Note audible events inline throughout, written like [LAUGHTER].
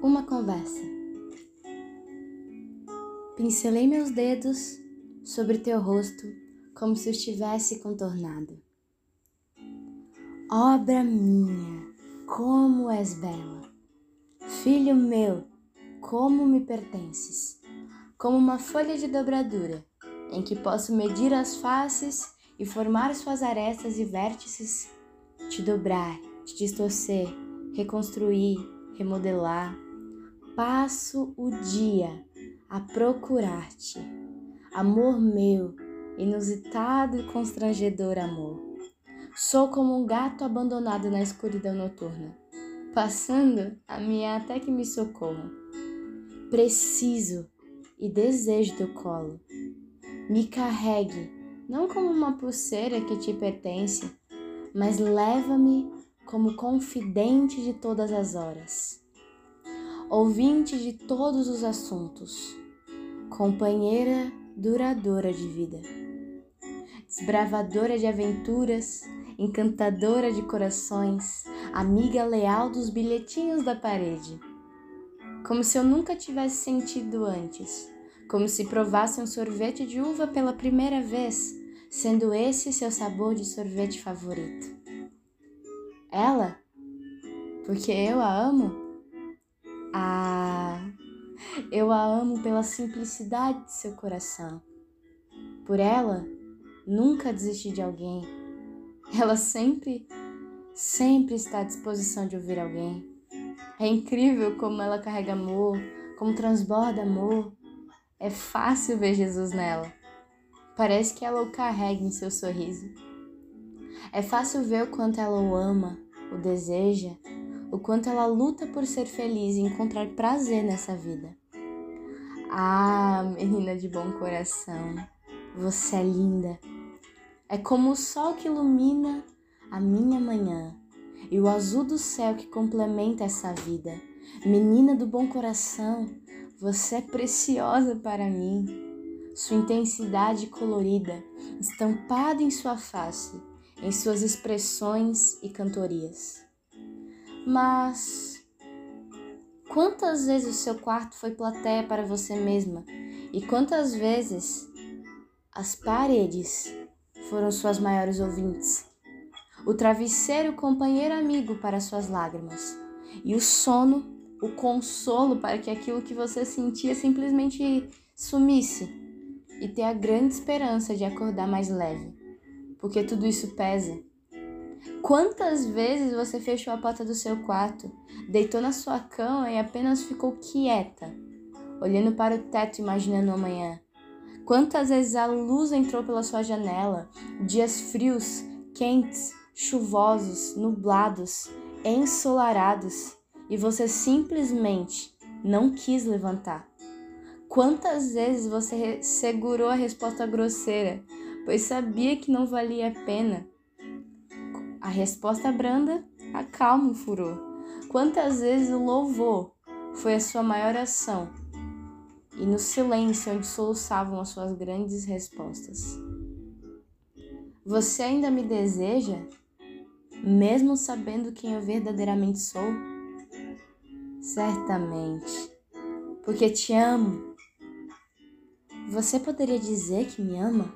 Uma conversa. Pincelei meus dedos sobre teu rosto como se estivesse contornado. Obra minha, como és bela. Filho meu, como me pertences. Como uma folha de dobradura, em que posso medir as faces e formar suas arestas e vértices, te dobrar, te distorcer, reconstruir, remodelar. Passo o dia a procurar-te, amor meu, inusitado e constrangedor amor. Sou como um gato abandonado na escuridão noturna, passando a minha até que me socorra. Preciso e desejo teu colo. Me carregue, não como uma pulseira que te pertence, mas leva-me como confidente de todas as horas, ouvinte de todos os assuntos, companheira duradoura de vida, desbravadora de aventuras, encantadora de corações, amiga leal dos bilhetinhos da parede. Como se eu nunca tivesse sentido antes, como se provasse um sorvete de uva pela primeira vez, sendo esse seu sabor de sorvete favorito. Ela? Porque eu a amo? Ah, eu a amo pela simplicidade de seu coração. Por ela, nunca desisti de alguém. Ela sempre, sempre está à disposição de ouvir alguém. É incrível como ela carrega amor, como transborda amor. É fácil ver Jesus nela. Parece que ela o carrega em seu sorriso. É fácil ver o quanto ela o ama, o deseja, o quanto ela luta por ser feliz e encontrar prazer nessa vida. Ah, menina de bom coração, você é linda. É como o sol que ilumina a minha manhã e o azul do céu que complementa essa vida. Menina do bom coração, você é preciosa para mim. Sua intensidade colorida, estampada em sua face, em suas expressões e cantorias. Mas quantas vezes o seu quarto foi plateia para você mesma e quantas vezes as paredes foram suas maiores ouvintes? O travesseiro, companheiro amigo para suas lágrimas, e o sono, o consolo para que aquilo que você sentia simplesmente sumisse e ter a grande esperança de acordar mais leve porque tudo isso pesa. Quantas vezes você fechou a porta do seu quarto, deitou na sua cama e apenas ficou quieta, olhando para o teto imaginando amanhã? Quantas vezes a luz entrou pela sua janela, dias frios, quentes, chuvosos, nublados, ensolarados, e você simplesmente não quis levantar? Quantas vezes você segurou a resposta grosseira, pois sabia que não valia a pena. A resposta branda acalma o furor. Quantas vezes o louvor foi a sua maior ação e no silêncio onde soluçavam as suas grandes respostas. Você ainda me deseja, mesmo sabendo quem eu verdadeiramente sou? Certamente, porque te amo. Você poderia dizer que me ama?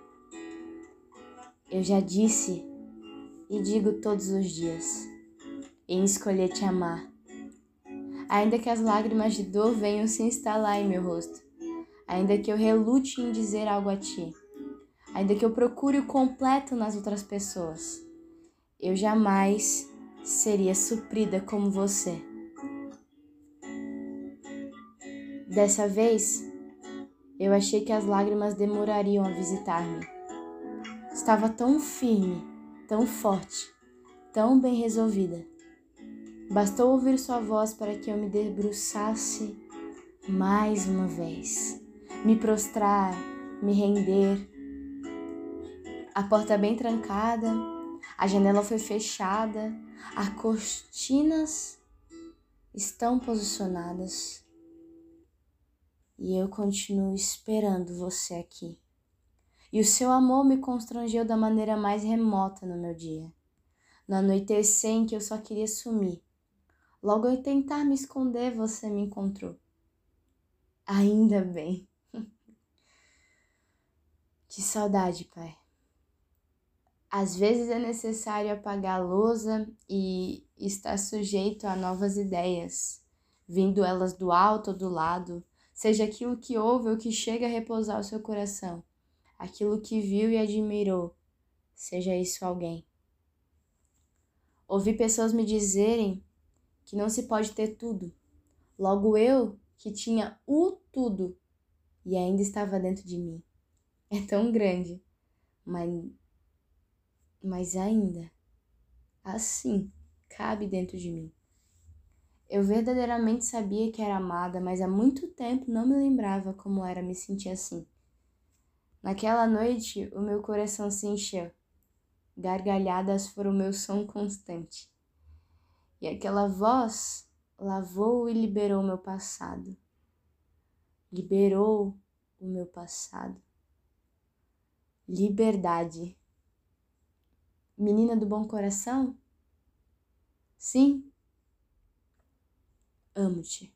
Eu já disse e digo todos os dias em escolher te amar. Ainda que as lágrimas de dor venham se instalar em meu rosto, ainda que eu relute em dizer algo a ti, ainda que eu procure o completo nas outras pessoas, eu jamais seria suprida como você. Dessa vez, eu achei que as lágrimas demorariam a visitar-me estava tão firme, tão forte, tão bem resolvida. Bastou ouvir sua voz para que eu me debruçasse mais uma vez, me prostrar, me render. A porta bem trancada, a janela foi fechada, as cortinas estão posicionadas e eu continuo esperando você aqui e o seu amor me constrangeu da maneira mais remota no meu dia. No anoitecer em que eu só queria sumir, Logo ao tentar me esconder, você me encontrou. Ainda bem. [LAUGHS] que saudade, pai. Às vezes é necessário apagar a lousa e estar sujeito a novas ideias, vindo elas do alto ou do lado, seja aquilo que ouve ou que chega a repousar o seu coração, aquilo que viu e admirou, seja isso alguém. Ouvi pessoas me dizerem que não se pode ter tudo. Logo eu, que tinha o tudo e ainda estava dentro de mim. É tão grande, mas, mas ainda assim cabe dentro de mim. Eu verdadeiramente sabia que era amada, mas há muito tempo não me lembrava como era me sentir assim. Naquela noite, o meu coração se encheu. Gargalhadas foram meu som constante. E aquela voz lavou e liberou meu passado. Liberou o meu passado. Liberdade. Menina do bom coração? Sim, amo-te.